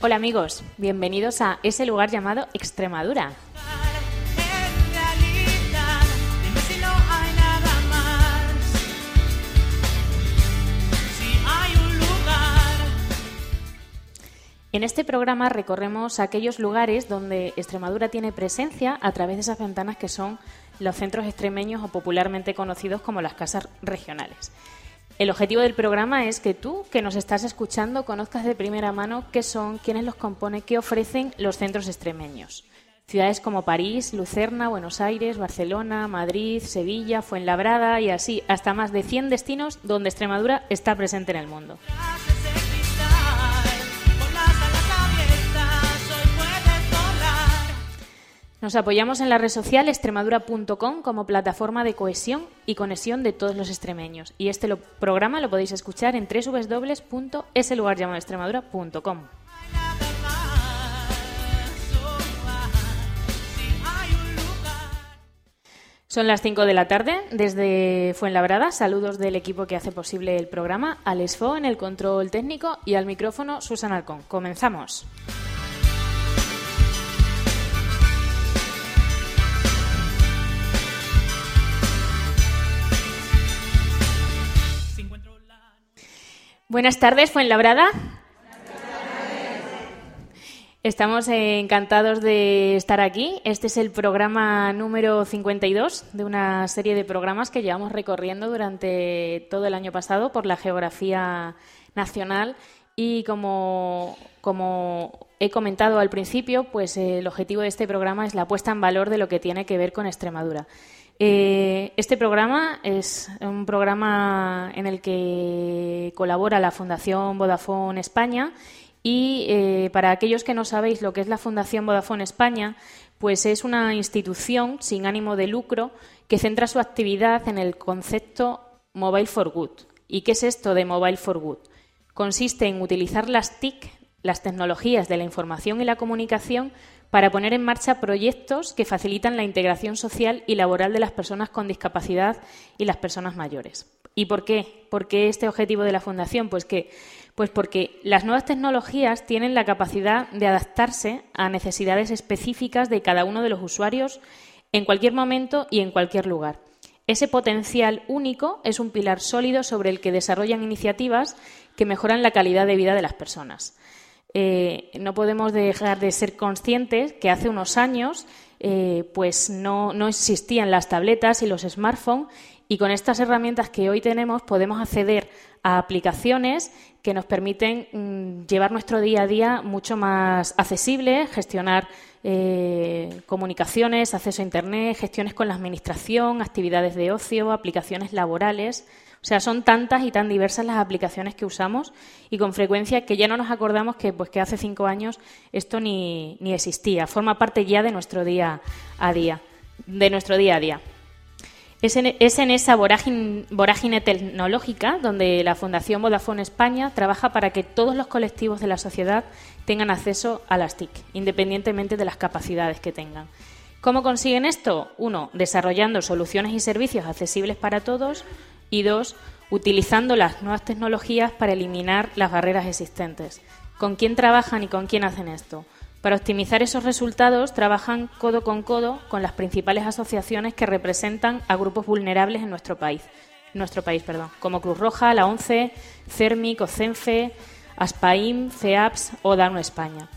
Hola amigos, bienvenidos a ese lugar llamado Extremadura. En este programa recorremos aquellos lugares donde Extremadura tiene presencia a través de esas ventanas que son los centros extremeños o popularmente conocidos como las casas regionales. El objetivo del programa es que tú, que nos estás escuchando, conozcas de primera mano qué son, quiénes los componen, qué ofrecen los centros extremeños. Ciudades como París, Lucerna, Buenos Aires, Barcelona, Madrid, Sevilla, Fuenlabrada y así, hasta más de 100 destinos donde Extremadura está presente en el mundo. Nos apoyamos en la red social extremadura.com como plataforma de cohesión y conexión de todos los extremeños. Y este programa lo podéis escuchar en www.eselugarllamadoextremadura.com. Son las 5 de la tarde desde Fuenlabrada. Saludos del equipo que hace posible el programa. Alex Fo en el control técnico y al micrófono Susan Alcón. Comenzamos. Buenas tardes, Fuenlabrada. Estamos encantados de estar aquí. Este es el programa número 52 de una serie de programas que llevamos recorriendo durante todo el año pasado por la geografía nacional y como, como he comentado al principio, pues el objetivo de este programa es la puesta en valor de lo que tiene que ver con Extremadura. Eh, este programa es un programa en el que colabora la Fundación Vodafone España y eh, para aquellos que no sabéis lo que es la Fundación Vodafone España, pues es una institución sin ánimo de lucro que centra su actividad en el concepto Mobile for Good. ¿Y qué es esto de Mobile for Good? Consiste en utilizar las TIC, las tecnologías de la información y la comunicación, para poner en marcha proyectos que facilitan la integración social y laboral de las personas con discapacidad y las personas mayores. ¿Y por qué? ¿Por qué este objetivo de la Fundación? Pues que pues porque las nuevas tecnologías tienen la capacidad de adaptarse a necesidades específicas de cada uno de los usuarios en cualquier momento y en cualquier lugar. Ese potencial único es un pilar sólido sobre el que desarrollan iniciativas que mejoran la calidad de vida de las personas. Eh, no podemos dejar de ser conscientes que hace unos años eh, pues no, no existían las tabletas y los smartphones y con estas herramientas que hoy tenemos podemos acceder a aplicaciones que nos permiten mm, llevar nuestro día a día mucho más accesible, gestionar eh, comunicaciones, acceso a Internet, gestiones con la Administración, actividades de ocio, aplicaciones laborales. O sea, son tantas y tan diversas las aplicaciones que usamos y con frecuencia que ya no nos acordamos que, pues, que hace cinco años esto ni, ni existía. Forma parte ya de nuestro día a día, de nuestro día a día. Es en, es en esa vorágine, vorágine tecnológica donde la Fundación Vodafone España trabaja para que todos los colectivos de la sociedad tengan acceso a las TIC, independientemente de las capacidades que tengan. ¿Cómo consiguen esto? Uno, desarrollando soluciones y servicios accesibles para todos y dos, utilizando las nuevas tecnologías para eliminar las barreras existentes. ¿Con quién trabajan y con quién hacen esto? Para optimizar esos resultados, trabajan codo con codo con las principales asociaciones que representan a grupos vulnerables en nuestro país, nuestro país, perdón, como Cruz Roja, la ONCE, CERMIC, OCENFE, ASPAIM, FEAPS o DANO España.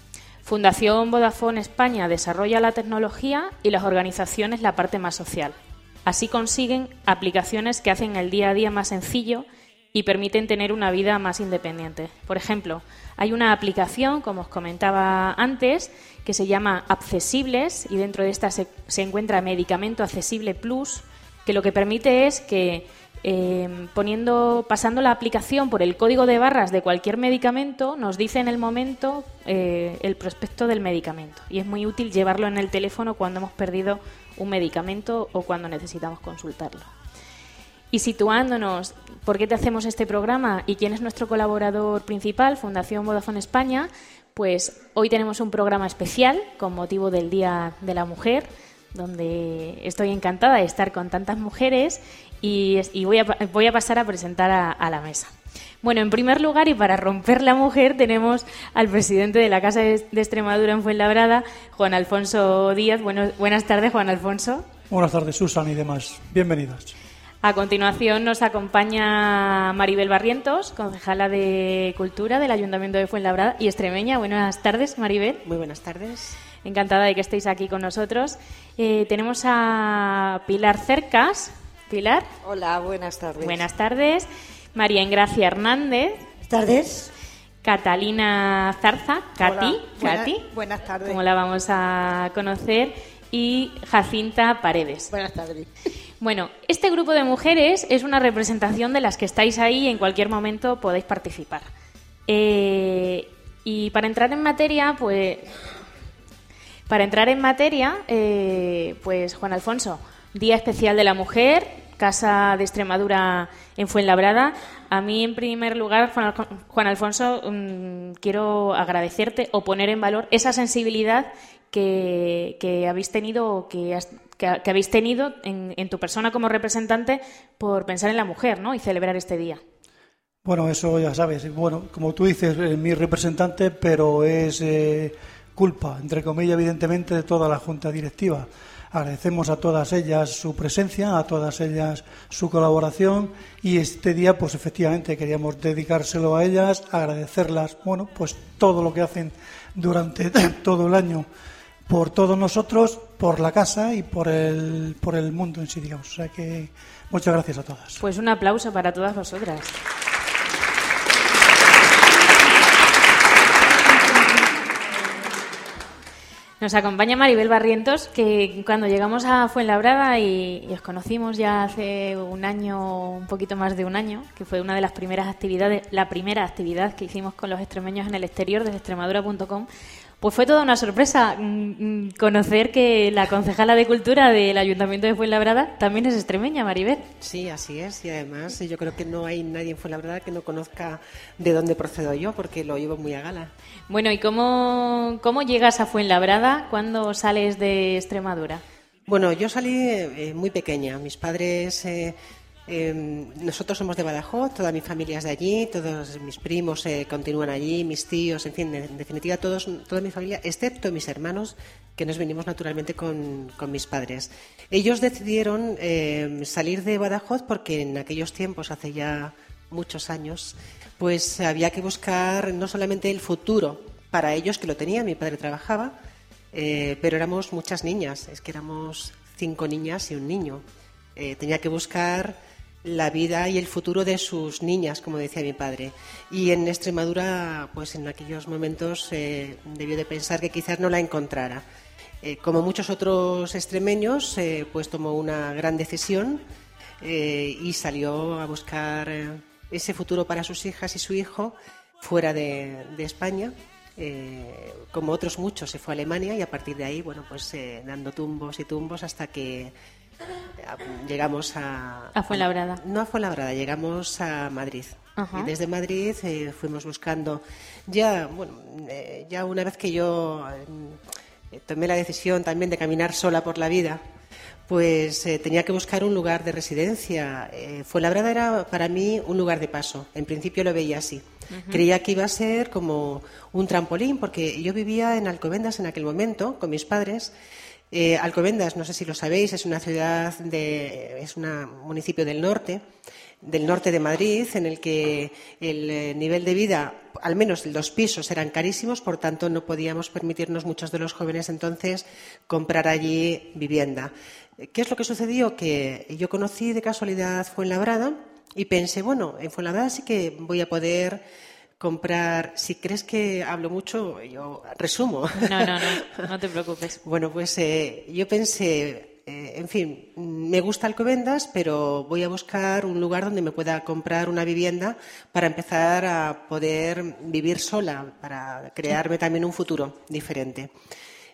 Fundación Vodafone España desarrolla la tecnología y las organizaciones la parte más social. Así consiguen aplicaciones que hacen el día a día más sencillo y permiten tener una vida más independiente. Por ejemplo, hay una aplicación, como os comentaba antes, que se llama Accesibles y dentro de esta se, encuentra Medicamento Accesible Plus, que lo que permite es que eh, poniendo, pasando la aplicación por el código de barras de cualquier medicamento, nos dice en el momento eh, el prospecto del medicamento. Y es muy útil llevarlo en el teléfono cuando hemos perdido un medicamento o cuando necesitamos consultarlo. Y situándonos, ¿por qué te hacemos este programa y quién es nuestro colaborador principal, Fundación Vodafone España? Pues hoy tenemos un programa especial con motivo del Día de la Mujer, donde estoy encantada de estar con tantas mujeres y, voy, a, voy, a, pasar a presentar a, la mesa. Bueno, en primer lugar, y para romper la mujer, tenemos al presidente de la Casa de Extremadura en Fuenlabrada, Juan Alfonso Díaz. Bueno, buenas tardes, Juan Alfonso. Buenas tardes, Susan y demás. Bienvenidas. A continuación nos acompaña Maribel Barrientos, concejala de Cultura del Ayuntamiento de Fuenlabrada y extremeña. Buenas tardes, Maribel. Muy buenas tardes. Encantada de que estéis aquí con nosotros. Eh, tenemos a Pilar Cercas. Pilar, Hola, buenas tardes. buenas tardes. María Engracia Hernández. Buenas tardes. Catalina Zarza, Katy, buenas tardes. como la vamos a conocer, y Jacinta Paredes. Buenas tardes. Bueno, este grupo de mujeres es una representación de las que estáis ahí y en cualquier momento podéis participar. Eh, y para entrar en materia, pues. Para entrar en materia, eh, pues Juan Alfonso, Día Especial de la Mujer, Casa de Extremadura en Fuenlabrada. A mí, en primer lugar, Juan Al- Juan Alfonso, mm, quiero agradecerte o poner en valor esa sensibilidad que, habéis tenido que, habéis tenido en, en tu persona como representante por pensar en la mujer ¿no? y celebrar este día. Bueno, eso ya sabes. Bueno, como tú dices, eh, mi representante, pero es eh, culpa, entre comillas, evidentemente, de toda la Junta Directiva. Agradecemos a todas ellas su presencia, a todas ellas su colaboración y este día, pues efectivamente, queríamos dedicárselo a ellas, agradecerlas, bueno, pues todo lo que hacen durante todo el año por todos nosotros, por la casa y por el, por el mundo en sí, digamos. O sea que muchas gracias a todas. Pues un aplauso para todas vosotras. Nos acompaña Maribel Barrientos, que cuando llegamos a Fuenlabrada y, os conocimos ya hace un año, un poquito más de un año, que fue una de las primeras actividades, la primera actividad que hicimos con los extremeños en el exterior desde extremadura.com, pues fue toda una sorpresa mm, mm, conocer que la concejala de Cultura del Ayuntamiento de Fuenlabrada también es extremeña, Maribel. Sí, así es. Y además yo creo que no hay nadie en Fuenlabrada que no conozca de dónde procedo yo, porque lo llevo muy a gala. Bueno, ¿y cómo, cómo llegas a Fuenlabrada cuando sales de Extremadura? Bueno, yo salí eh, muy pequeña. Mis padres, eh, eh, nosotros somos de Badajoz, toda mi familia es de allí, todos mis primos eh, continúan allí, mis tíos, en fin, en definitiva todos, toda mi familia, excepto mis hermanos, que nos venimos naturalmente con, con mis padres. Ellos decidieron eh, salir de Badajoz porque en aquellos tiempos, hace ya muchos años, pues había que buscar no solamente el futuro para ellos, que lo tenían, mi padre trabajaba, eh, pero éramos muchas niñas, es que éramos cinco niñas y un niño. Eh, tenía que buscar la vida y el futuro de sus niñas, como decía mi padre. Y en Extremadura, pues en aquellos momentos eh, debió de pensar que quizás no la encontrara. Eh, como muchos otros extremeños, eh, pues tomó una gran decisión eh, y salió a buscar ese futuro para sus hijas y su hijo fuera de, de España. Como otros muchos, se fue a Alemania y a partir de ahí, bueno, pues dando tumbos y tumbos hasta que llegamos a... A Fuenlabrada. No a Fuenlabrada, llegamos a Madrid. Ajá. Y desde Madrid eh, fuimos buscando, ya, bueno, eh, ya una vez que yo eh, tomé la decisión también de caminar sola por la vida, pues tenía que buscar un lugar de residencia. Fuenlabrada era para mí un lugar de paso. En principio lo veía así. Creía que iba a ser como un trampolín, porque yo vivía en Alcobendas en aquel momento con mis padres. Eh, Alcobendas, no sé si lo sabéis, es una ciudad de, es un municipio del norte, del norte de Madrid, en el que el eh, nivel de vida, al menos los pisos, eran carísimos, por tanto no podíamos permitirnos muchos de los jóvenes entonces comprar allí vivienda. ¿Qué es lo que sucedió? Que yo conocí de casualidad Fuenlabrada y pensé, bueno, en Fuenlabrada sí que voy a poder comprar. Si crees que hablo mucho, yo resumo. No, no, no, no te preocupes. Bueno, pues eh, yo pensé, eh, en fin, me gusta Alcobendas, pero voy a buscar un lugar donde me pueda comprar una vivienda para empezar a poder vivir sola, para crearme también un futuro diferente.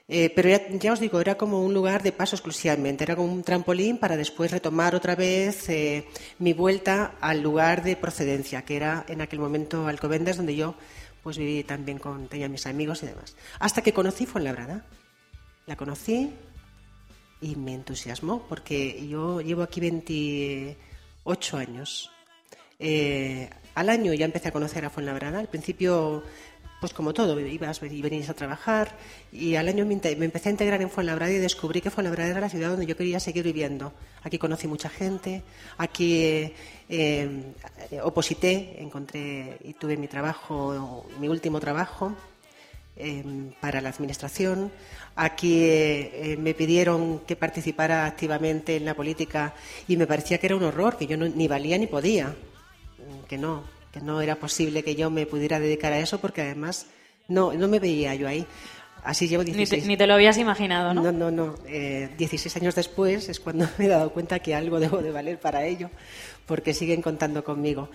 Eh, pero ya, ya os digo, era como un lugar de paso exclusivamente, era como un trampolín para después retomar otra vez eh, mi vuelta al lugar de procedencia, que era en aquel momento Alcobendas, donde yo pues viví también con, tenía mis amigos y demás. Hasta que conocí Fuenlabrada. La conocí y me entusiasmó, porque yo llevo aquí 28 años Eh, al año ya empecé a conocer a Fuenlabrada. Al principio, pues como todo, ibas y venías a trabajar. Y al año me, empecé a integrar en Fuenlabrada y descubrí que Fuenlabrada era la ciudad donde yo quería seguir viviendo. Aquí conocí mucha gente, aquí eh, oposité, encontré y tuve mi trabajo, mi último trabajo eh, para la administración. Aquí eh, me pidieron que participara activamente en la política y me parecía que era un horror, que yo no- ni valía ni podía, Mm, que no, que no era posible que yo me pudiera dedicar a eso porque además no, no me veía yo ahí. Así llevo Ni 16 te, ni te lo habías imaginado, ¿no? no, no, no. Eh, 16 años después es cuando me he dado cuenta que algo debo de valer para ello, porque siguen contando conmigo.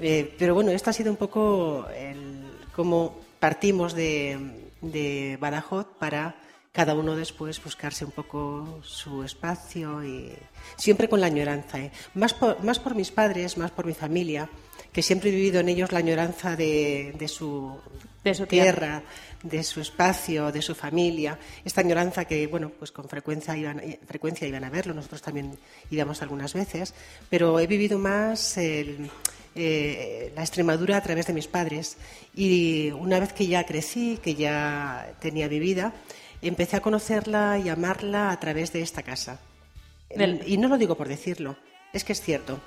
Eh, pero bueno, esto ha sido un poco el, cómo partimos de, de Badajoz para cada uno después buscarse un poco su espacio y siempre con la añoranza. ¿eh? Más, por, más por mis padres, más por mi familia, que siempre he vivido en ellos la añoranza de, de su, De su tierra. de su espacio, de su familia, esta añoranza que, bueno, pues con frecuencia iban, eh, frecuencia iban a verlo, nosotros también íbamos algunas veces, pero he vivido más el, eh, la Extremadura a través de mis padres. Y una vez que ya crecí, que ya tenía mi vida, empecé a conocerla y amarla a través de esta casa. Del- Y no lo digo por decirlo, es que es cierto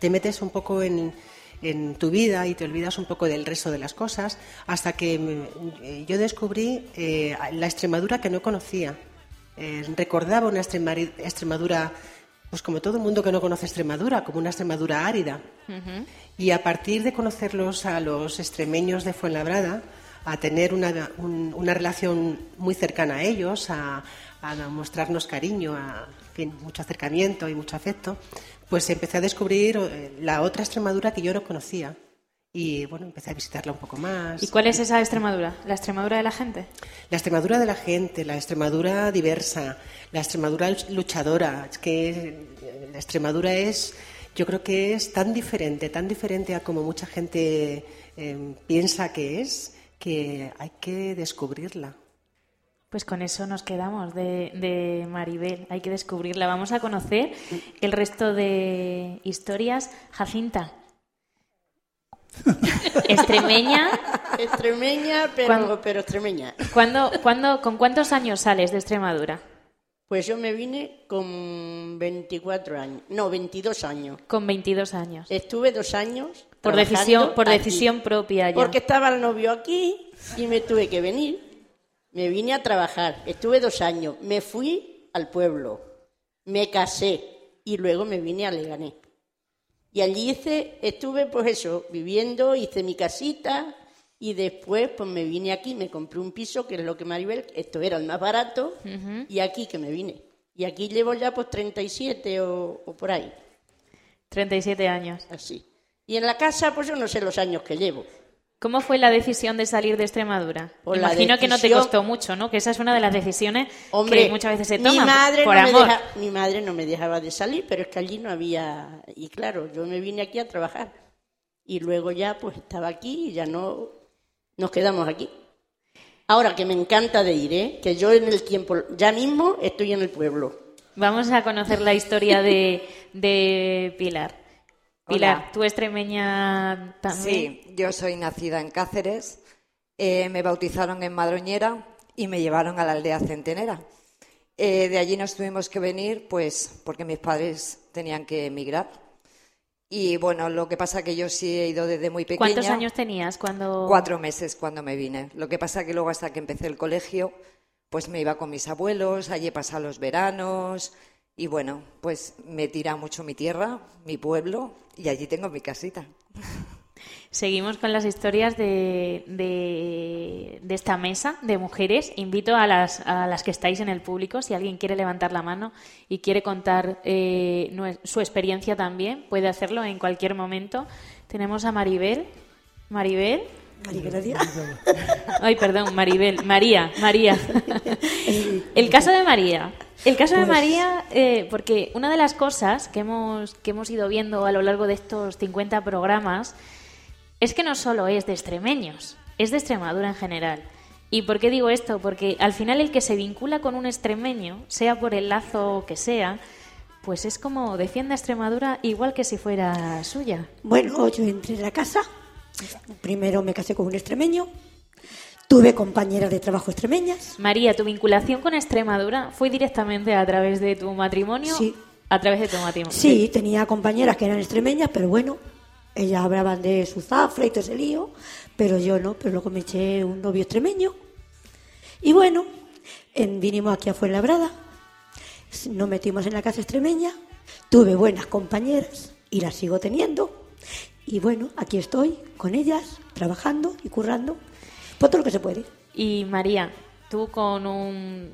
te metes un poco en, en tu vida y te olvidas un poco del resto de las cosas hasta que mm, eh, yo descubrí eh, la Extremadura que no conocía. Eh, recordaba una Extremadura, pues como todo el mundo que no conoce Extremadura, como una Extremadura árida. Y a partir de conocerlos a los extremeños de Fuenlabrada, a tener una, un- una relación muy cercana a ellos, a, a mostrarnos cariño, a en fin, mucho acercamiento y mucho afecto, pues empecé a descubrir eh, la otra Extremadura que yo no conocía. Y bueno, empecé a visitarla un poco más. ¿Y cuál es esa Extremadura? ¿La Extremadura de la gente? La Extremadura de la gente, la Extremadura diversa, la Extremadura luchadora. Es que eh, la Extremadura es, yo creo que es tan diferente, tan diferente a como mucha gente eh, piensa que es, que hay que descubrirla. Pues con eso nos quedamos de, de Maribel. Hay que descubrirla. Vamos a conocer el resto de historias. Jacinta. Extremeña. Extremeña, pero, ¿Cuándo? pero extremeña. ¿Cuándo, cuándo, ¿Con cuántos años sales de Extremadura? Pues yo me vine con 24 años, no, 22 años. Con 22 años. Estuve dos años. Por decisión, por aquí. decisión propia ya. Porque estaba el novio aquí y me tuve que venir. Me vine a trabajar. Estuve dos años. Me fui al pueblo. Me casé y luego me vine a Leganés. Y allí hice, estuve pues eso, viviendo, hice mi casita y después pues me vine aquí, me compré un piso, que es lo que Maribel, esto era el más barato, y aquí que me vine. Y aquí llevo ya pues 37 o, o por ahí, 37 años. así. Y en la casa pues yo no sé los años que llevo. ¿Cómo fue la decisión de salir de Extremadura? La Imagino que no te costó mucho, ¿no? Que esa es una de las decisiones Hombre, que muchas veces se mi toman madre por no amor. Me deja- mi madre no me dejaba de salir, pero es que allí no había... Y claro, yo me vine aquí a trabajar. Y luego ya pues estaba aquí y ya no... Nos quedamos aquí. Ahora que me encanta de ir, ¿eh? Que yo en el tiempo... Ya mismo estoy en el pueblo. Vamos a conocer la historia de, de Pilar. Pilar, Hola. tú extremeña también. Sí, yo soy nacida en Cáceres, eh, me bautizaron en Madroñera y me llevaron a la aldea centenera. Eh, de allí nos tuvimos que venir, pues, porque mis padres tenían que emigrar. Y bueno, lo que pasa que yo sí he ido desde muy pequeña. ¿Cuántos años tenías cuando...? Cuatro meses cuando me vine. Lo que pasa que luego hasta que empecé el colegio, pues me iba con mis abuelos, allí he pasado los veranos y bueno, pues me tira mucho mi tierra, mi pueblo y allí tengo mi casita. Seguimos con las historias de, de, de esta mesa de mujeres. Invito a las, a las que estáis en el público, si alguien quiere levantar la mano y quiere contar eh, su experiencia también, puede hacerlo en cualquier momento. Tenemos a Maribel. Maribel. Ay, perdón, Maribel. María, María. El caso de María. El caso de María, eh, porque una de las cosas que hemos, que hemos ido viendo a lo largo de estos 50 programas es que no solo es de extremeños, es de Extremadura en general. ¿Y por qué digo esto? Porque al final el que se vincula con un extremeño, sea por el lazo que sea, pues es como defiende a Extremadura igual que si fuera suya. Bueno, yo entré en la casa. Primero me casé con un extremeño. Tuve compañeras de trabajo extremeñas. María, tu vinculación con Extremadura fue directamente a través de tu matrimonio. Sí. A través de tu matrimonio. Sí, tenía compañeras que eran extremeñas, pero bueno, ellas hablaban de su zafra y todo ese lío, pero yo no, pero luego me eché un novio extremeño. Y bueno, en- vinimos aquí a Fuenlabrada, nos metimos en la casa extremeña, tuve buenas compañeras y las sigo teniendo. Y bueno, aquí estoy con ellas, trabajando y currando, por todo lo que se puede. Y María, tú con un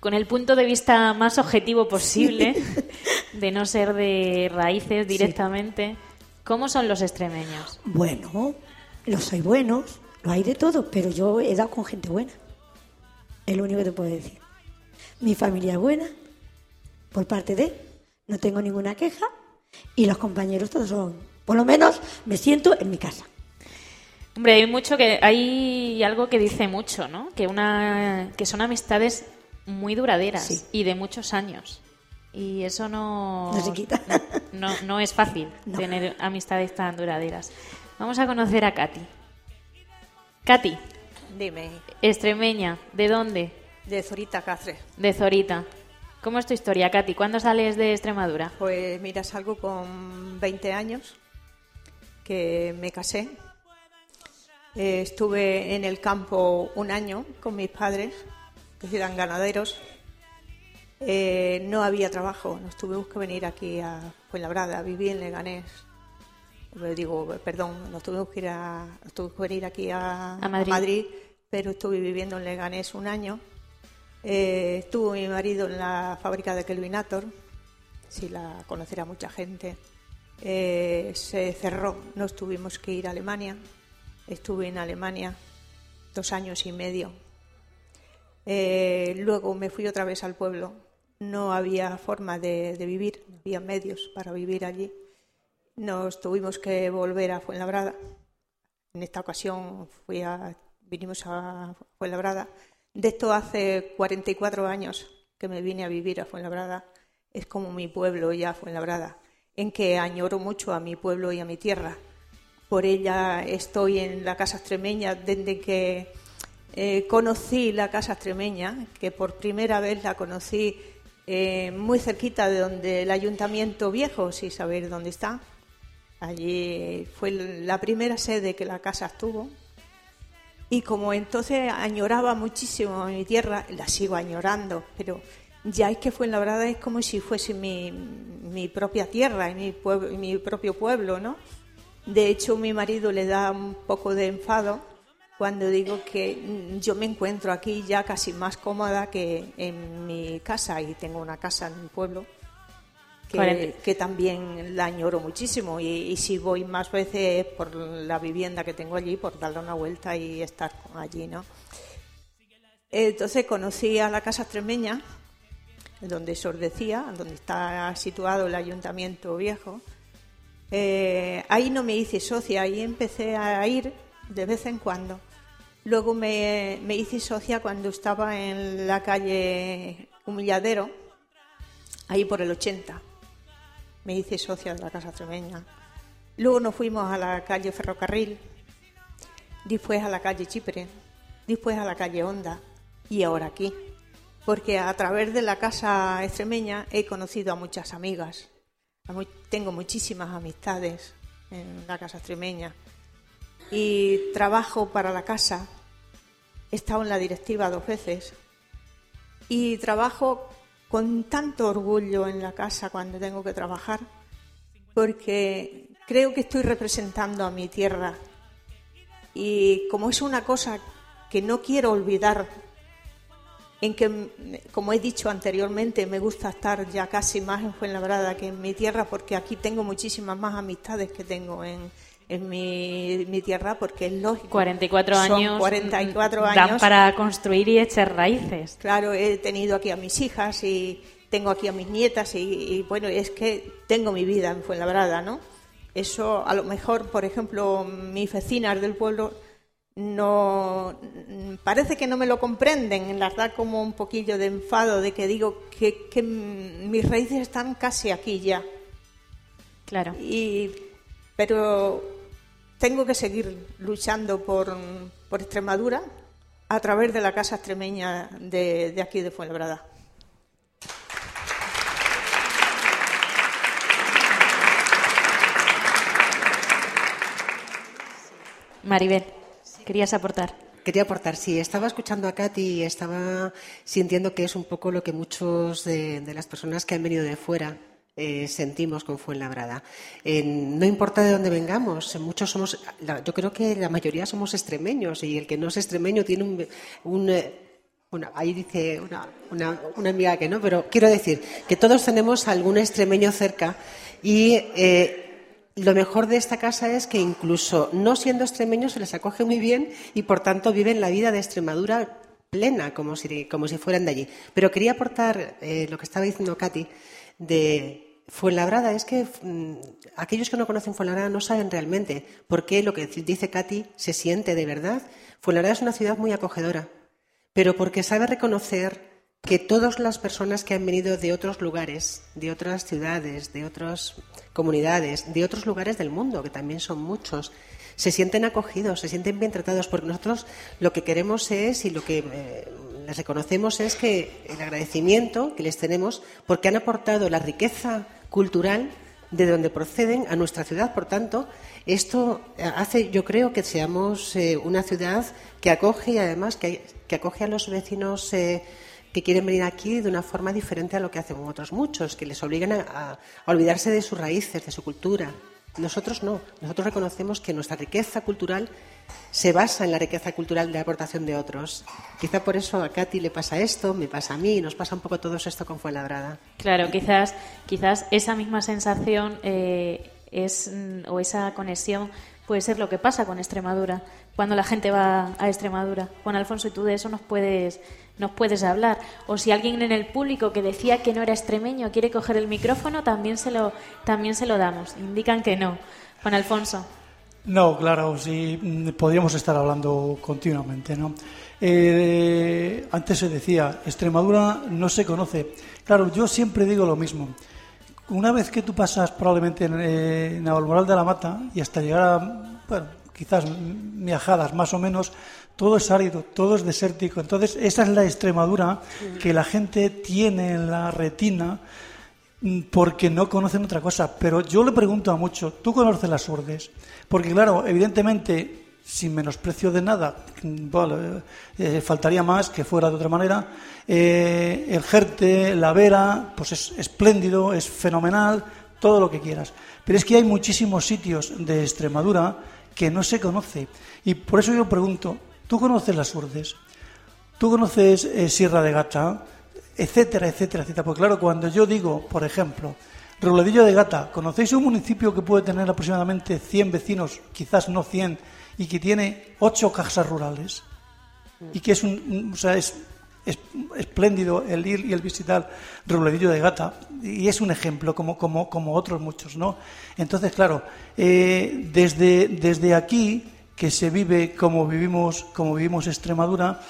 con el punto de vista más objetivo posible, de no ser de raíces directamente, ¿cómo son los extremeños? Bueno, los soy buenos, lo hay de todo, pero yo he dado con gente buena. Es lo único que te puedo decir. Mi familia es buena, por parte de, no tengo ninguna queja, y los compañeros todos son, por lo menos me siento en mi casa. Hombre, hay mucho que hay algo que dice mucho, ¿no? Que una que son amistades muy duraderas Sí. y de muchos años. Y eso no No se quita. No, no es fácil No. tener amistades tan duraderas. Vamos a conocer a Katy. Katy, Dime, extremeña, ¿de dónde? de Zorita Cáceres. De Zorita. ¿Cómo es tu historia, Katy? ¿Cuándo sales de Extremadura? Pues mira, salgo con 20 años, que me casé. Eh, estuve en el campo un año con mis padres, que eran ganaderos. Eh, no había trabajo, nos tuvimos que venir aquí a Fuenlabrada, viví en Leganés. Eh, Digo, perdón, nos tuvimos que ir, a, nos tuvimos que venir aquí a, A Madrid. pero estuve viviendo en Leganés un año. Eh, estuvo mi marido en la fábrica de Kelvinator, si la conocerá mucha gente. Se cerró, nos tuvimos que ir a Alemania. Estuve en Alemania dos años y medio. Eh, luego me fui otra vez al pueblo. No había forma de, vivir, no había medios para vivir allí. Nos tuvimos que volver a Fuenlabrada. En esta ocasión fui a, vinimos a Fuenlabrada. De esto hace 44 años que me vine a vivir a Fuenlabrada. Es como mi pueblo ya, Fuenlabrada, en que añoro mucho a mi pueblo y a mi tierra. Por ella estoy en la Casa Extremeña desde que eh, conocí la Casa Extremeña, que por primera vez la conocí eh, muy cerquita de donde el Ayuntamiento Viejo, sin saber dónde está. Allí fue la primera sede que la casa estuvo. Y como entonces añoraba muchísimo mi tierra, la sigo añorando, pero ya es que Fuenlabrada es como si fuese mi, propia tierra y mi, pueblo, mi propio pueblo, ¿no? De hecho, mi marido le da un poco de enfado cuando digo que yo me encuentro aquí ya casi más cómoda que en mi casa y tengo una casa en mi pueblo que, también la añoro muchísimo y, y si voy más veces por la vivienda que tengo allí, por darle una vuelta y estar allí, ¿no? Entonces conocí a la Casa Extremeña, donde se os decía, donde está situado el Ayuntamiento Viejo. Eh, ahí no me hice socia, ahí empecé a ir de vez en cuando. Luego me, me hice socia cuando estaba en la calle Humilladero, ahí por el 80. Me hice socia de la Casa Extremeña. Luego nos fuimos a la calle Ferrocarril, después a la calle Chipre, después a la calle Honda y ahora aquí. Porque a través de la Casa Extremeña he conocido a muchas amigas. Tengo muchísimas amistades en la Casa Extremeña. Y trabajo para la casa. He estado en la directiva dos veces. Y trabajo con tanto orgullo en la casa cuando tengo que trabajar, porque creo que estoy representando a mi tierra. Y como es una cosa que no quiero olvidar, en que, como he dicho anteriormente, me gusta estar ya casi más en Fuenlabrada que en mi tierra, porque aquí tengo muchísimas más amistades que tengo en, en mi, mi tierra, porque es lógico. 44 Son años. 44 mm, Dan años. para construir y echar raíces. Claro, he tenido aquí a mis hijas y tengo aquí a mis nietas y, y, bueno, es que tengo mi vida en Fuenlabrada, ¿no? Eso a lo mejor, por ejemplo, mis vecinas del pueblo no parece que no me lo comprenden, las da como un poquillo de enfado de que digo que, que mis raíces están casi aquí ya. Claro. Y, pero tengo que seguir luchando por, por Extremadura a través de la Casa Extremeña de, de aquí de Fuenlabrada. Maribel, querías aportar. Quería aportar, sí, estaba escuchando a Katy y estaba sintiendo que es un poco lo que muchos de, las personas que han venido de fuera eh, sentimos con Fuenlabrada. No importa de dónde vengamos, muchos somos, la- yo creo que la mayoría somos extremeños y el que no es extremeño tiene un, un, eh, una- ahí dice una, una- una amiga que no, pero quiero decir que todos tenemos algún extremeño cerca y eh, lo mejor de esta casa es que incluso no siendo extremeños se les acoge muy bien y por tanto viven la vida de Extremadura plena, como si, como si fueran de allí. Pero quería aportar eh, lo que estaba diciendo Katy de Fuenlabrada, es que mm, aquellos que no conocen Fuenlabrada no saben realmente por qué lo que dice Katy se siente de verdad. Fuenlabrada es una ciudad muy acogedora, pero porque sabe reconocer que todas las personas que han venido de otros lugares, de otras ciudades, de otras comunidades, de otros lugares del mundo, que también son muchos, se sienten acogidos, se sienten bien tratados, porque nosotros lo que queremos es y lo que eh, les reconocemos es que el agradecimiento que les tenemos porque han aportado la riqueza cultural de donde proceden a nuestra ciudad. Por tanto, esto hace, yo creo, que seamos eh, una ciudad que acoge y además que, acoge a los vecinos eh, que quieren venir aquí de una forma diferente a lo que hacen otros muchos, que les obligan a, olvidarse de sus raíces, de su cultura. Nosotros no. Nosotros reconocemos que nuestra riqueza cultural se basa en la riqueza cultural de la aportación de otros. Quizá por eso a Katy le pasa esto, me pasa a mí, nos pasa un poco todo esto con Fuenlabrada. Claro, quizás, quizás esa misma sensación eh, es o esa conexión puede ser lo que pasa con Extremadura cuando la gente va a Extremadura. Juan Alfonso, y tú de eso nos puedes nos puedes hablar. O si alguien en el público que decía que no era extremeño quiere coger el micrófono, también se lo también se lo damos. Indican que no. Juan Alfonso. No, claro, sí, mm, podríamos estar hablando continuamente, ¿no? Eh, antes se decía, Extremadura no se conoce. Claro, yo siempre digo lo mismo. Una vez que tú pasas probablemente en, eh, en de la Mata y hasta llegar a, bueno, quizás miajadas más o menos, todo es árido, todo es desértico. Entonces, esa es la Extremadura que la gente tiene en la retina mm, porque no conocen otra cosa. Pero yo le pregunto a mucho, ¿tú conoces las urdes? Porque claro, evidentemente, sin menosprecio de nada, mm, vale, eh, faltaría más que fuera de otra manera, eh, el Jerte, la Vera, pues es espléndido, es fenomenal, todo lo que quieras. Pero es que hay muchísimos sitios de Extremadura que no se conoce. Y por eso yo pregunto, ¿tú conoces las urdes? ¿Tú conoces eh, Sierra de Gata? Etcétera, etcétera, etcétera. Porque claro, cuando yo digo, por ejemplo, Robledillo de Gata, ¿conocéis un municipio que puede tener aproximadamente 100 vecinos, quizás no 100, y que tiene 8 casas rurales? Y que es un, o sea, es espléndido el ir y el visitar Robledillo de Gata, y es un ejemplo, como, como, como otros muchos, ¿no? Entonces, claro, eh, desde, desde aquí, que se vive como vivimos, como vivimos Extremadura,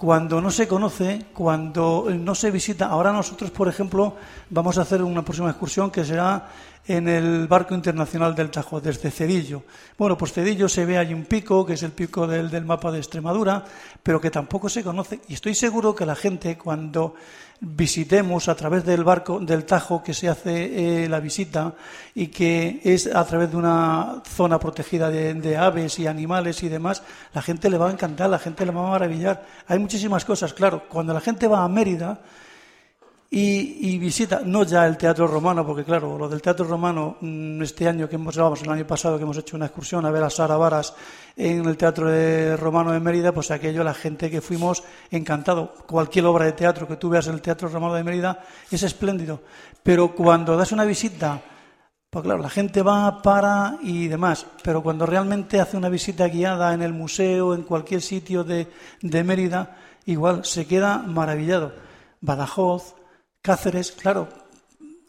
cuando no se conoce, cuando no se visita. Ahora nosotros, por ejemplo, vamos a hacer una próxima excursión que será en el barco internacional del Tajo, desde Cedillo. Bueno, pues Cedillo se ve ahí un pico, que es el pico del, del mapa de Extremadura, pero que tampoco se conoce. Y estoy seguro que la gente, cuando visitemos a través del barco del Tajo, que se hace eh, la visita y que es a través de una zona protegida de, de aves y animales y demás, la gente le va a encantar, la gente le va a maravillar. Hay muchísimas cosas, claro. Cuando la gente va a Mérida, y, y visita, no ya el Teatro Romano, porque claro, lo del Teatro Romano, mm, este año que hemos, vamos, el año pasado que hemos hecho una excursión a ver a Sara Varas en el Teatro de Romano de Mérida, pues aquello, la gente que fuimos, encantado. Cualquier obra de teatro que tú veas en el Teatro Romano de Mérida es espléndido. Pero cuando das una visita, pues claro, la gente va, para y demás, pero cuando realmente hace una visita guiada en el museo, en cualquier sitio de, de Mérida, igual se queda maravillado. Badajoz, Cáceres, claro,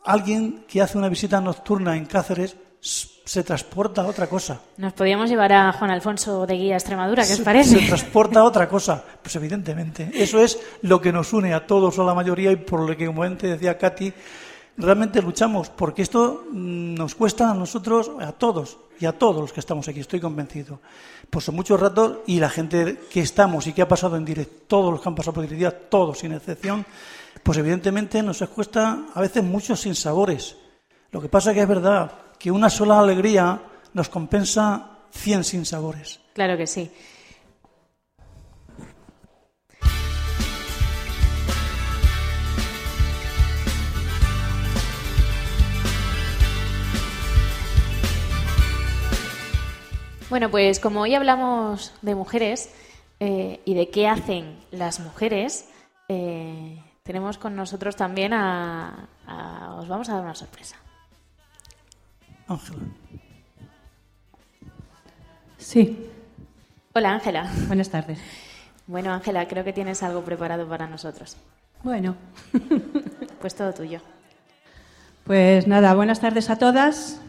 alguien que hace una visita nocturna en Cáceres se transporta a otra cosa. Nos podíamos llevar a Juan Alfonso de Guía a Extremadura, ¿qué os parece? Se transporta a otra cosa. Pues evidentemente. Eso es lo que nos une a todos o a la mayoría y por lo que, como antes decía Katy, realmente luchamos. Porque esto mm, nos cuesta a nosotros, a todos y a todos los que estamos aquí, estoy convencido. Pues son muchos ratos y la gente que estamos y que ha pasado en directo, todos los que han pasado por directiva, todos sin excepción, pues evidentemente nos cuesta a veces muchos sinsabores. Lo que pasa que es verdad que una sola alegría nos compensa 100 sinsabores. Claro que sí. Bueno, pues como hoy hablamos de mujeres eh, y de qué hacen las mujeres, eh, tenemos con nosotros también a, a- Os vamos a dar una sorpresa. Ángela. Sí, Hola, Ángela. buenas tardes. Bueno, Ángela, creo que tienes algo preparado para nosotros. Bueno, Pues todo tuyo. pues nada, buenas tardes a todas.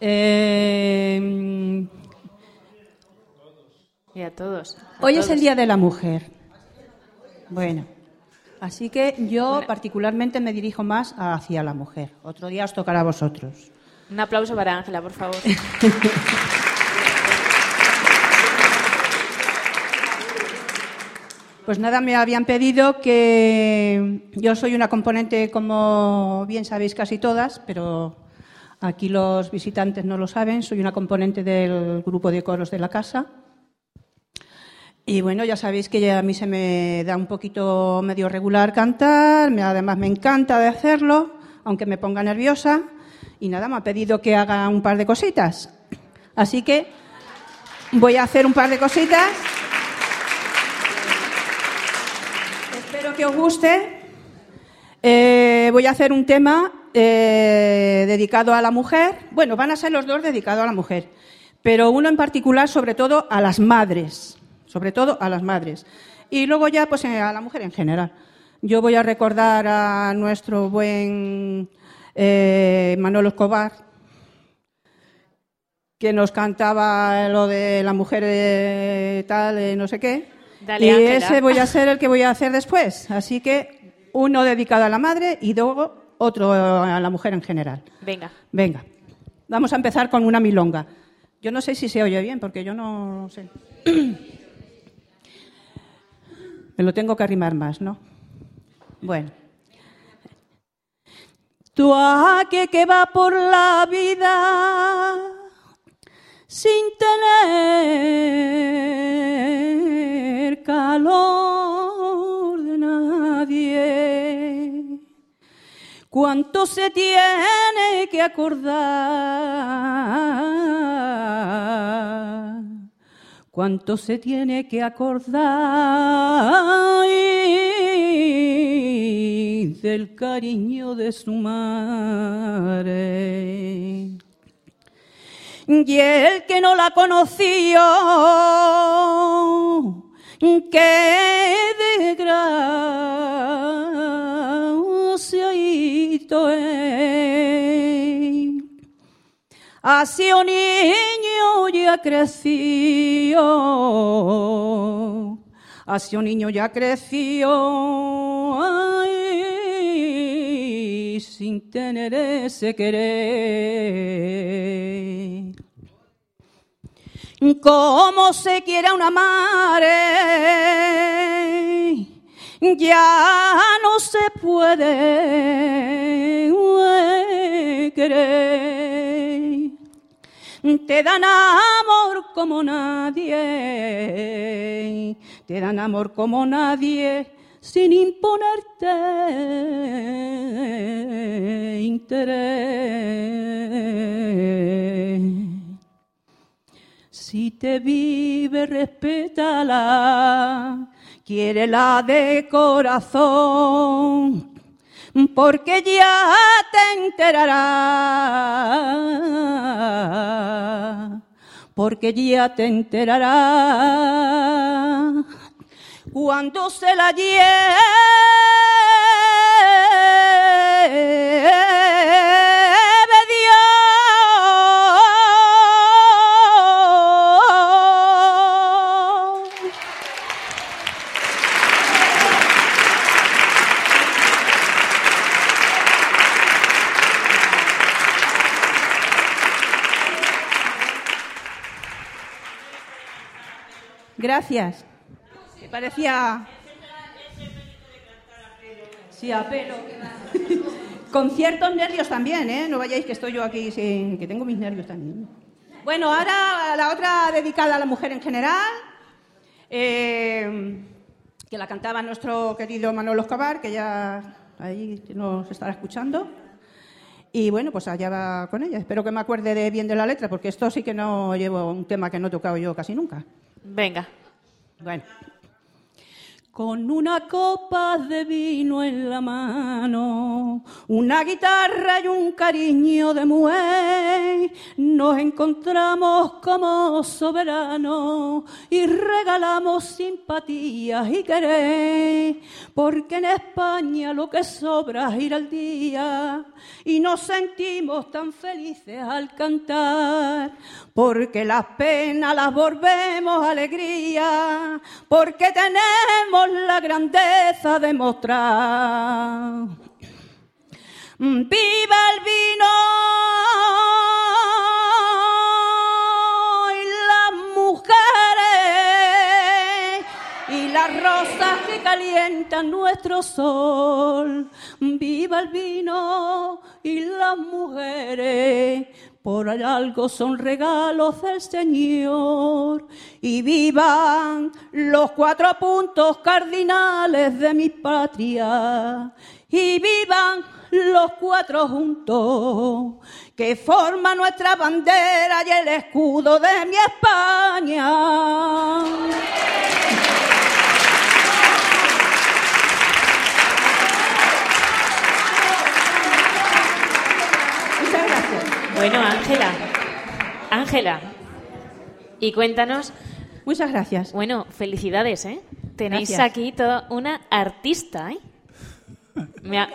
Eh, Y a todos. a hoy es el Día de la Mujer. Bueno, así que yo particularmente me dirijo más hacia la mujer. Otro día os tocará a vosotros. Un aplauso para Ángela, por favor. Pues nada, me habían pedido que yo soy una componente, como bien sabéis casi todas, pero aquí los visitantes no lo saben, soy una componente del grupo de coros de la casa. Y bueno, ya sabéis que a mí se me da un poquito medio regular cantar, además me encanta de hacerlo, aunque me ponga nerviosa. Y nada, me ha pedido que haga un par de cositas. Así que voy a hacer un par de cositas. Espero que os guste. Eh, voy a hacer un tema eh, dedicado a la mujer. Bueno, van a ser los dos dedicados a la mujer, pero uno en particular, sobre todo a las madres, sobre todo a las madres. Y luego ya, pues eh, a la mujer en general. Yo voy a recordar a nuestro buen eh, Manolo Escobar, que nos cantaba lo de la mujer eh, tal, eh, no sé qué. Dale, y ese voy a ser el que voy a hacer después. Así que uno dedicado a la madre y luego otro a la mujer en general. Venga. Venga, vamos a empezar con una milonga. Yo no sé si se oye bien, porque yo no sé. Me lo tengo que arrimar más, ¿no? Bueno. Que que va por la vida sin tener calor de nadie. ¿Cuánto se tiene que acordar? ¿Cuánto se tiene que acordar del cariño de su madre? Y el que no la conoció, que desgraciadito es. Así un niño ya creció, así un niño ya creció, ay, sin tener ese querer. Como se quiere una madre, ya no se puede querer. Te dan amor como nadie, te dan amor como nadie, sin imponerte interés. Si te vive, respétala, quiérela de corazón, porque ya te enterará, porque ya te enterará. Cuando se la lleve Gracias. Me parecía... Sí, a pelo. Con ciertos nervios también, ¿eh? No vayáis que estoy yo aquí sin... que tengo mis nervios también. Bueno, ahora la otra dedicada a la mujer en general, eh, que la cantaba nuestro querido Manolo Escobar, que ya ahí nos estará escuchando. Y bueno, pues allá va con ella. Espero que me acuerde de bien de la letra, porque esto sí que no llevo un tema que no he tocado yo casi nunca. Venga. Bueno. Con una copa de vino en la mano, una guitarra y un cariño de mujer, nos encontramos como soberanos y regalamos simpatías y querer, porque en España lo que sobra es ir al día y nos sentimos tan felices al cantar, porque las penas las volvemos alegría, porque tenemos la grandeza de mostrar. ¡Viva el vino! Y las mujeres y las rosas que calientan nuestro sol. Viva el vino y las mujeres, por algo son regalos del Señor. Y vivan los cuatro puntos cardinales de mi patria. Y vivan los cuatro juntos que forman nuestra bandera y el escudo de mi España. Bueno, Ángela. Ángela. Y cuéntanos. Muchas gracias. Bueno, felicidades, ¿eh? Tenéis Gracias. aquí toda una artista, ¿eh? Me ha,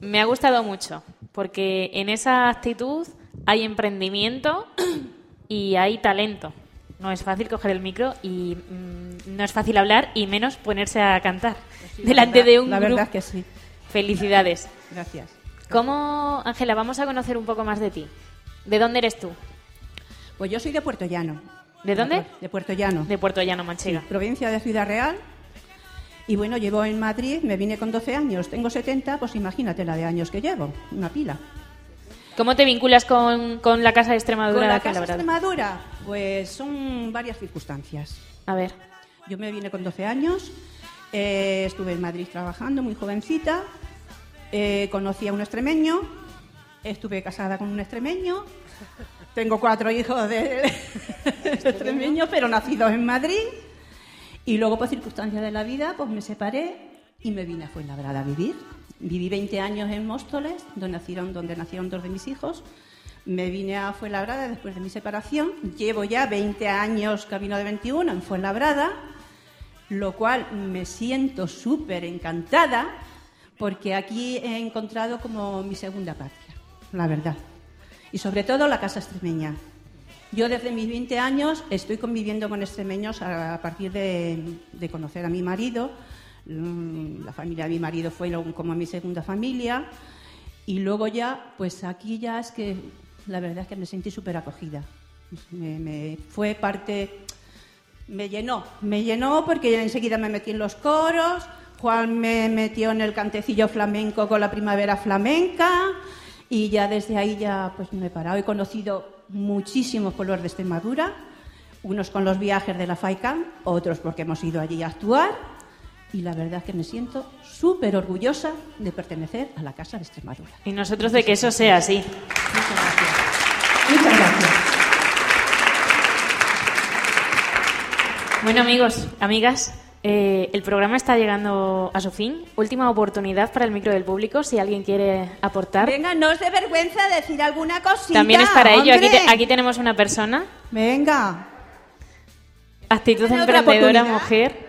me ha gustado mucho, porque en esa actitud hay emprendimiento y hay talento. No es fácil coger el micro y mm, no es fácil hablar y menos ponerse a cantar delante la verdad- de un la grupo. verdad que sí. Felicidades. Gracias. ¿Cómo, Ángela, vamos a conocer un poco más de ti? ¿De dónde eres tú? Pues yo soy de Puerto Llano. ¿De dónde? De Puerto Llano. De Puerto Llano, Manchega. Sí, provincia de Ciudad Real. Y bueno, llevo en Madrid, me vine con 12 años, tengo 70, pues imagínate la de años que llevo, una pila. ¿Cómo te vinculas con, con la Casa de Extremadura? Con la de Casa Fuenlabrada? Extremadura, pues son varias circunstancias. A ver. Yo me vine con 12 años, eh, estuve en Madrid trabajando, muy jovencita, eh, conocí a un extremeño, estuve casada con un extremeño, tengo cuatro hijos de extremeños, pero nacidos en Madrid, y luego por circunstancias de la vida, pues me separé y me vine a Fuenlabrada a vivir. Viví 20 años en Móstoles, donde nacieron, donde nacieron dos de mis hijos. Me vine a Fuenlabrada después de mi separación. Llevo ya 20 años, camino de 21, en Fuenlabrada, lo cual me siento súper encantada porque aquí he encontrado como mi segunda patria, la verdad. Y sobre todo la casa extremeña. Yo desde mis 20 años estoy conviviendo con extremeños a, partir de, de conocer a mi marido. Mm, La familia de mi marido fue como mi segunda familia. Y luego ya, pues aquí ya es que la verdad es que me sentí súper acogida. Me, me- fue parte, me llenó, me llenó porque enseguida me metí en los coros. Juan me metió en el cantecillo flamenco con la primavera flamenca y ya desde ahí ya pues me he parado. He conocido muchísimos pueblos de Extremadura, unos con los viajes de la FAICAM, otros porque hemos ido allí a actuar y la verdad es que me siento súper orgullosa de pertenecer a la Casa de Extremadura. Y nosotros de que eso sea así. Muchas gracias. Bueno, amigos, amigas, eh, el programa está llegando a su fin. Última oportunidad para el micro del público, si alguien quiere aportar. Venga, no os dé vergüenza decir alguna cosita. También es para ello. Aquí, te- aquí tenemos una persona, Venga. actitud emprendedora, mujer.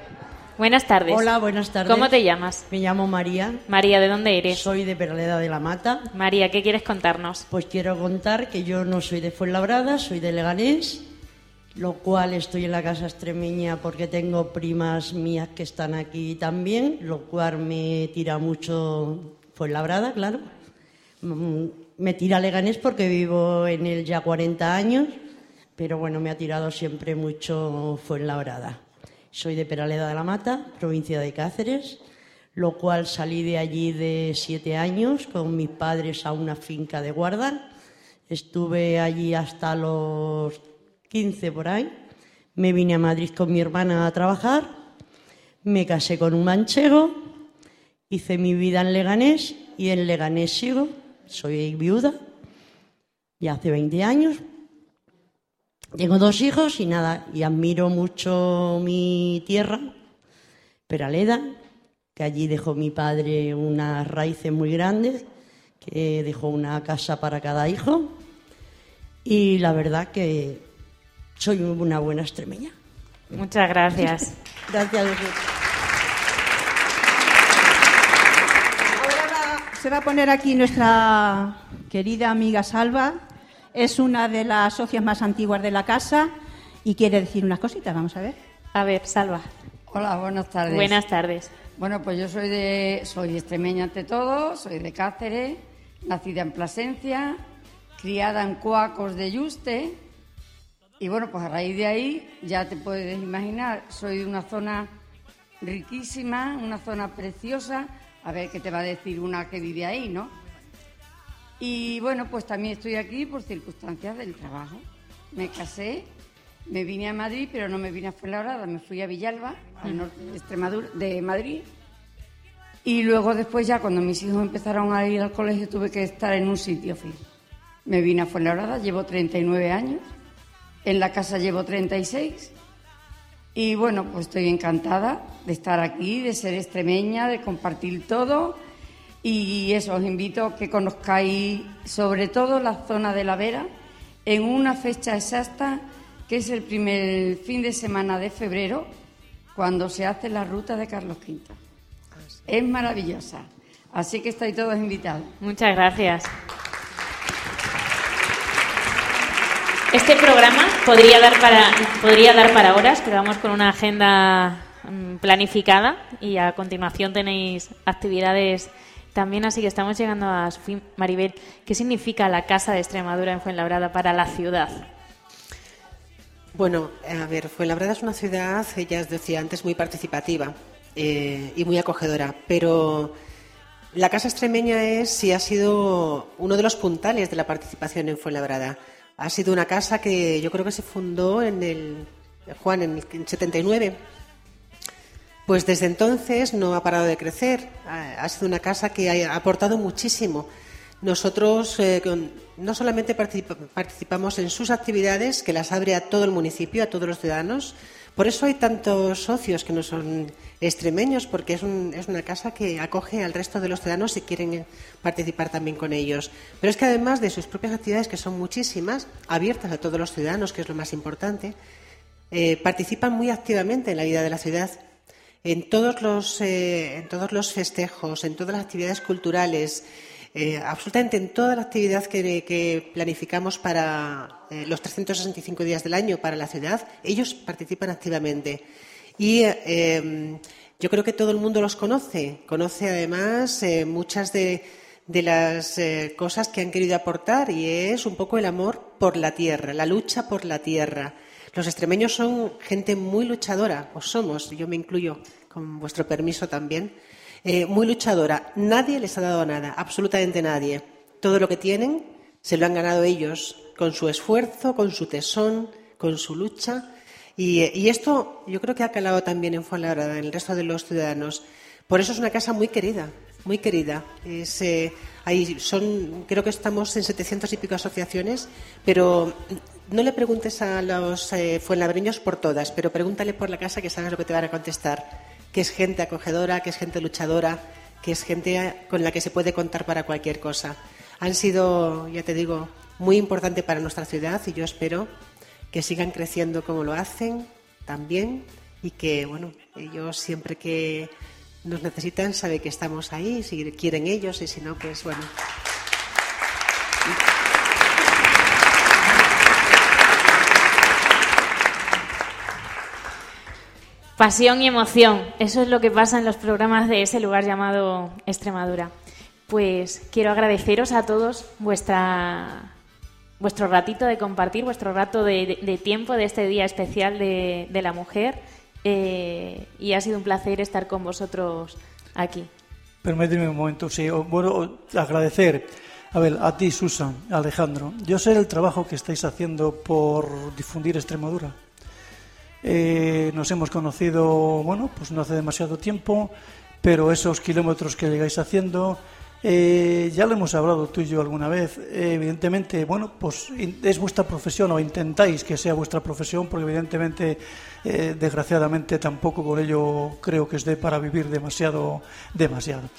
Buenas tardes. Hola, buenas tardes. ¿Cómo te llamas? Me llamo María, María, ¿de dónde eres? soy de Peraleda de la Mata. María, ¿qué quieres contarnos? Pues quiero contar que yo no soy de Fuenlabrada, soy de Leganés, lo cual estoy en la casa extremeña porque tengo primas mías que están aquí también, lo cual me tira mucho Fuenlabrada, claro. Mm, Me tira Leganés porque vivo en él ya 40 años, pero bueno, me ha tirado siempre mucho Fuenlabrada. Soy de Peraleda de la Mata, provincia de Cáceres, lo cual salí de allí de siete años con mis padres a una finca de guarda. Estuve allí hasta los 15 por ahí. Me vine a Madrid con mi hermana a trabajar. Me casé con un manchego. Hice mi vida en Leganés y en Leganés sigo. Soy viuda. Ya hace 20 años. Tengo dos hijos y nada, y admiro mucho mi tierra, Peraleda, que allí dejó mi padre unas raíces muy grandes, que dejó una casa para cada hijo. Y la verdad que soy una buena extremeña. Muchas gracias. Gracias a vosotros. Ahora va- se va a poner aquí nuestra querida amiga Salva. Es una de las socias más antiguas de la casa y quiere decir unas cositas. Vamos a ver. A ver, Salva. Hola, buenas tardes. Buenas tardes. Bueno, pues yo soy de soy extremeña ante todo, soy de Cáceres, nacida en Plasencia, criada en Cuacos de Yuste. Y bueno, pues a raíz de ahí, ya te puedes imaginar, soy de una zona riquísima, una zona preciosa. A ver qué te va a decir una que vive ahí, ¿no? Y bueno, pues también estoy aquí por circunstancias del trabajo. Me casé, me vine a Madrid, pero no me vine a Fuenlabrada, me fui a Villalba, al norte de Extremadura, de Madrid. Y luego después ya cuando mis hijos empezaron a ir al colegio tuve que estar en un sitio fijo. Me vine a Fuenlabrada, llevo 39 años, en la casa llevo 36 y bueno, pues estoy encantada de estar aquí, de ser extremeña, de compartir todo. Y eso, os invito a que conozcáis sobre todo la zona de la Vera en una fecha exacta que es el primer fin de semana de febrero, cuando se hace la ruta de Carlos V. Es maravillosa. Así que estáis todos invitados. Muchas gracias. Este programa podría dar para podría dar para horas, pero vamos con una agenda mm, planificada y a continuación tenéis actividades también, así que estamos llegando a su fin. Maribel, ¿qué significa la Casa de Extremadura en Fuenlabrada para la ciudad? Bueno, a ver, Fuenlabrada es una ciudad, ya os decía antes, muy participativa eh, y muy acogedora, pero la Casa Extremeña es y ha sido uno de los puntales de la participación en Fuenlabrada. Ha sido una casa que yo creo que se fundó en el, Juan, en el 79. Pues desde entonces no ha parado de crecer. Ha, sido una casa que ha aportado muchísimo. Nosotros eh, no solamente participa- participamos en sus actividades, que las abre a todo el municipio, a todos los ciudadanos. Por eso hay tantos socios que no son extremeños, porque es, un- es una casa que acoge al resto de los ciudadanos si quieren participar también con ellos. Pero es que además de sus propias actividades, que son muchísimas, abiertas a todos los ciudadanos, que es lo más importante, eh, participan muy activamente en la vida de la ciudad. En todos los, eh, en todos los festejos, en todas las actividades culturales, eh, absolutamente en toda la actividad que, planificamos para eh, los 365 días del año para la ciudad, ellos participan activamente. Y eh, yo creo que todo el mundo los conoce. Conoce además eh, muchas de, de las eh, cosas que han querido aportar y es un poco el amor por la tierra, la lucha por la tierra. Los extremeños son gente muy luchadora, o somos, yo me incluyo, con vuestro permiso también, eh, muy luchadora. Nadie les ha dado nada, absolutamente nadie. Todo lo que tienen se lo han ganado ellos, con su esfuerzo, con su tesón, con su lucha. Y, esto yo creo que ha calado también en Fuenlabrada, en el resto de los ciudadanos. Por eso es una casa muy querida, muy querida. Es, eh, son, creo que estamos en 700 y pico asociaciones, pero no le preguntes a los eh, fuenlabreños por todas, pero pregúntale por la casa que sabes lo que te van a contestar. Que es gente acogedora, que es gente luchadora, que es gente con la que se puede contar para cualquier cosa. Han sido, ya te digo, muy importante para nuestra ciudad y yo espero que sigan creciendo como lo hacen también y que, bueno, ellos siempre que nos necesitan saben que estamos ahí, si quieren ellos y si no, pues bueno. Pasión y emoción, eso es lo que pasa en los programas de ese lugar llamado Extremadura. Pues quiero agradeceros a todos vuestra vuestro ratito de compartir, vuestro rato de, tiempo de este día especial de, la mujer. eh, y ha sido un placer estar con vosotros aquí. Permíteme un momento, sí. Bueno, agradecer, a ver, a ti, Susan, Alejandro. Yo sé el trabajo que estáis haciendo por difundir Extremadura. Eh, nos hemos conocido, bueno, pues no hace demasiado tiempo, pero esos kilómetros que llegáis haciendo, eh, ya lo hemos hablado tú y yo alguna vez. Eh, evidentemente, bueno, pues es vuestra profesión o intentáis que sea vuestra profesión, porque evidentemente, desgraciadamente, tampoco con ello creo que os dé para vivir demasiado, demasiado.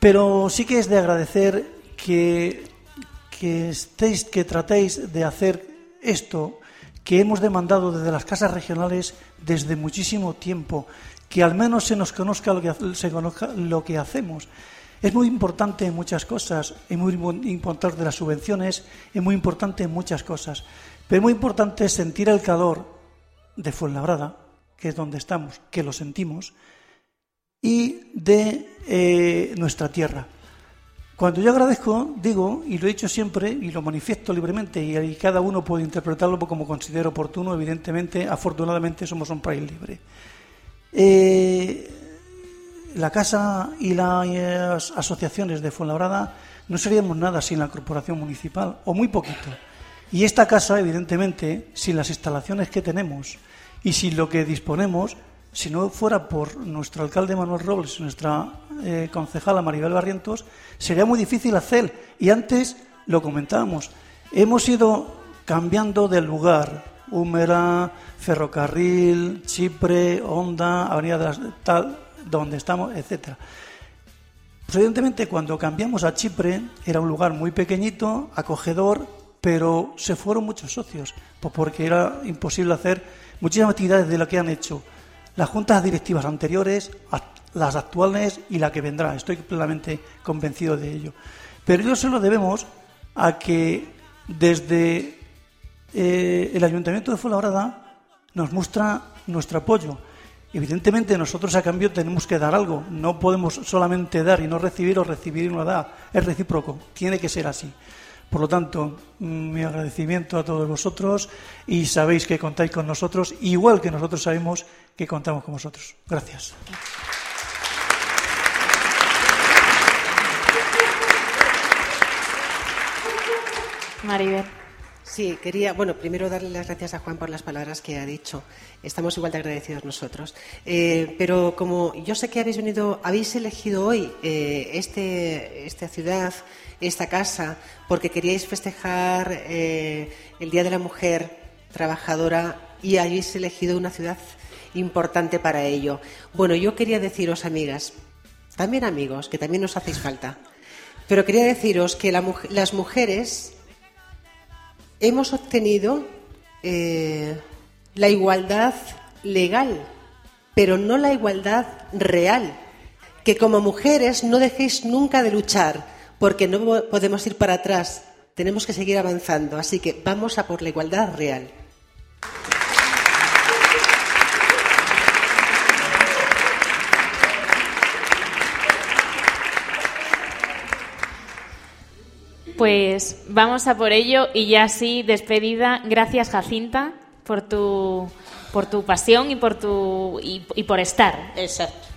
Pero sí que es de agradecer que, que estéis, que tratéis de hacer esto que hemos demandado desde las casas regionales desde muchísimo tiempo, que al menos se nos conozca lo que, se conozca lo que hacemos. Es muy importante en muchas cosas, es muy mu- importante las subvenciones, es muy importante en muchas cosas, pero es muy importante sentir el calor de Fuenlabrada, que es donde estamos, que lo sentimos, y de eh, nuestra tierra. Cuando yo agradezco, digo, y lo he dicho siempre, y lo manifiesto libremente, y, cada uno puede interpretarlo como considere oportuno, evidentemente, afortunadamente somos un país libre. Eh, la Casa y las asociaciones de Fuenlabrada no seríamos nada sin la corporación municipal, o muy poquito. Y esta casa, evidentemente, sin las instalaciones que tenemos y sin lo que disponemos, si no fuera por nuestro alcalde Manuel Robles nuestra eh, concejala Maribel Barrientos, sería muy difícil hacer. Y antes lo comentábamos, hemos ido cambiando de lugar. Húmera, Ferrocarril, Chipre, Honda, Avenida de las, tal, donde estamos, etcétera. Pues evidentemente cuando cambiamos a Chipre era un lugar muy pequeñito, acogedor, pero se fueron muchos socios, pues porque era imposible hacer muchísimas actividades de lo que han hecho las juntas directivas anteriores, las actuales y la que vendrá. Estoy plenamente convencido de ello. Pero ello se lo debemos a que desde eh, el Ayuntamiento de Fuenlabrada nos muestra nuestro apoyo. Evidentemente nosotros a cambio tenemos que dar algo. No podemos solamente dar y no recibir o recibir y no dar. Es recíproco. Tiene que ser así. Por lo tanto, mi agradecimiento a todos vosotros y sabéis que contáis con nosotros, igual que nosotros sabemos que contamos con vosotros. Gracias. Maribel. Sí, quería, bueno, primero darle las gracias a Juan por las palabras que ha dicho. Estamos igual de agradecidos nosotros. Eh, pero como yo sé que habéis venido, habéis elegido hoy eh, este, esta ciudad, esta casa, porque queríais festejar eh, el Día de la Mujer Trabajadora y habéis elegido una ciudad importante para ello. Bueno, yo quería deciros, amigas, también amigos, que también nos hacéis falta, pero quería deciros que la las mujeres hemos obtenido eh, la igualdad legal, pero no la igualdad real. Que como mujeres no dejéis nunca de luchar, porque no po- podemos ir para atrás, tenemos que seguir avanzando. Así que vamos a por la igualdad real. Pues vamos a por ello y ya así despedida. Gracias Jacinta por tu por tu pasión y por tu y, y por estar. Exacto.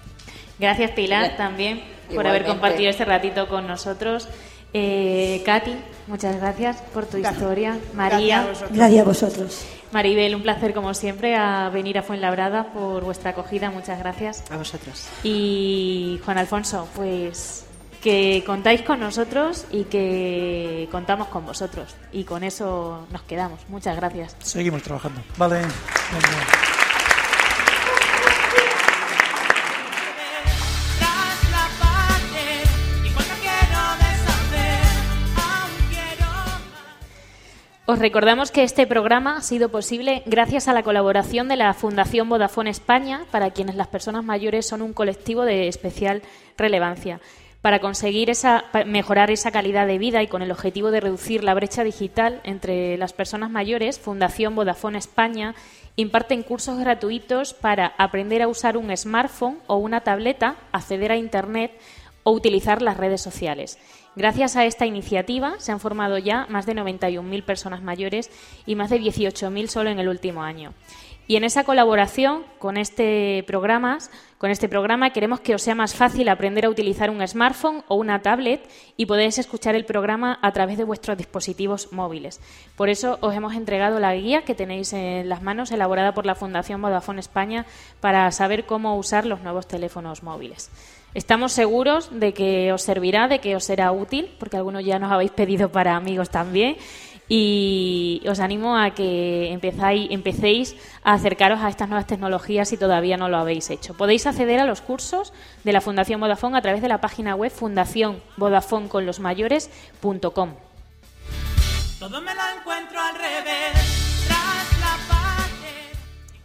Gracias Pilar también por haber compartido este ratito con nosotros. Eh, Katy, muchas gracias por tu historia. María, Gracias a vosotros. Maribel, un placer como siempre a venir a Fuenlabrada por vuestra acogida. Muchas gracias. A vosotros. Y Juan Alfonso, pues que contáis con nosotros y que contamos con vosotros. Y con eso nos quedamos. Muchas gracias. Seguimos trabajando. Vale. Os recordamos que este programa ha sido posible gracias a la colaboración de la Fundación Vodafone España, para quienes las personas mayores son un colectivo de especial relevancia. Para conseguir mejorar esa calidad de vida y con el objetivo de reducir la brecha digital entre las personas mayores, Fundación Vodafone España imparten cursos gratuitos para aprender a usar un smartphone o una tableta, acceder a Internet o utilizar las redes sociales. Gracias a esta iniciativa se han formado ya más de 91.000 personas mayores y más de 18.000 solo en el último año. Y en esa colaboración con este programa, con este programa queremos que os sea más fácil aprender a utilizar un smartphone o una tablet y podéis escuchar el programa a través de vuestros dispositivos móviles. Por eso os hemos entregado la guía que tenéis en las manos, elaborada por la Fundación Vodafone España, para saber cómo usar los nuevos teléfonos móviles. Estamos seguros de que os servirá, de que os será útil, porque algunos ya nos habéis pedido para amigos también y os animo a que empezáis, empecéis a acercaros a estas nuevas tecnologías si todavía no lo habéis hecho. Podéis acceder a los cursos de la Fundación Vodafone a través de la página web fundacionvodafoneconlosmayores.com. Todo.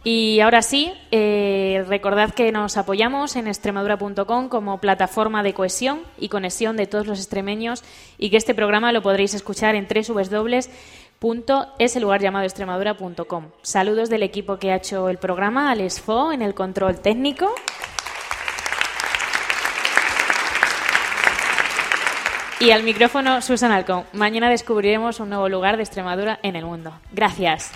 Y ahora sí, eh, recordad que nos apoyamos en extremadura.com como plataforma de cohesión y conexión de todos los extremeños y que este programa lo podréis escuchar en www.ese lugar llamado extremadura.com. Saludos del equipo que ha hecho el programa, Alex Fo en el control técnico. Y al micrófono Susan Alcón. Mañana descubriremos un nuevo lugar de Extremadura en el mundo. Gracias.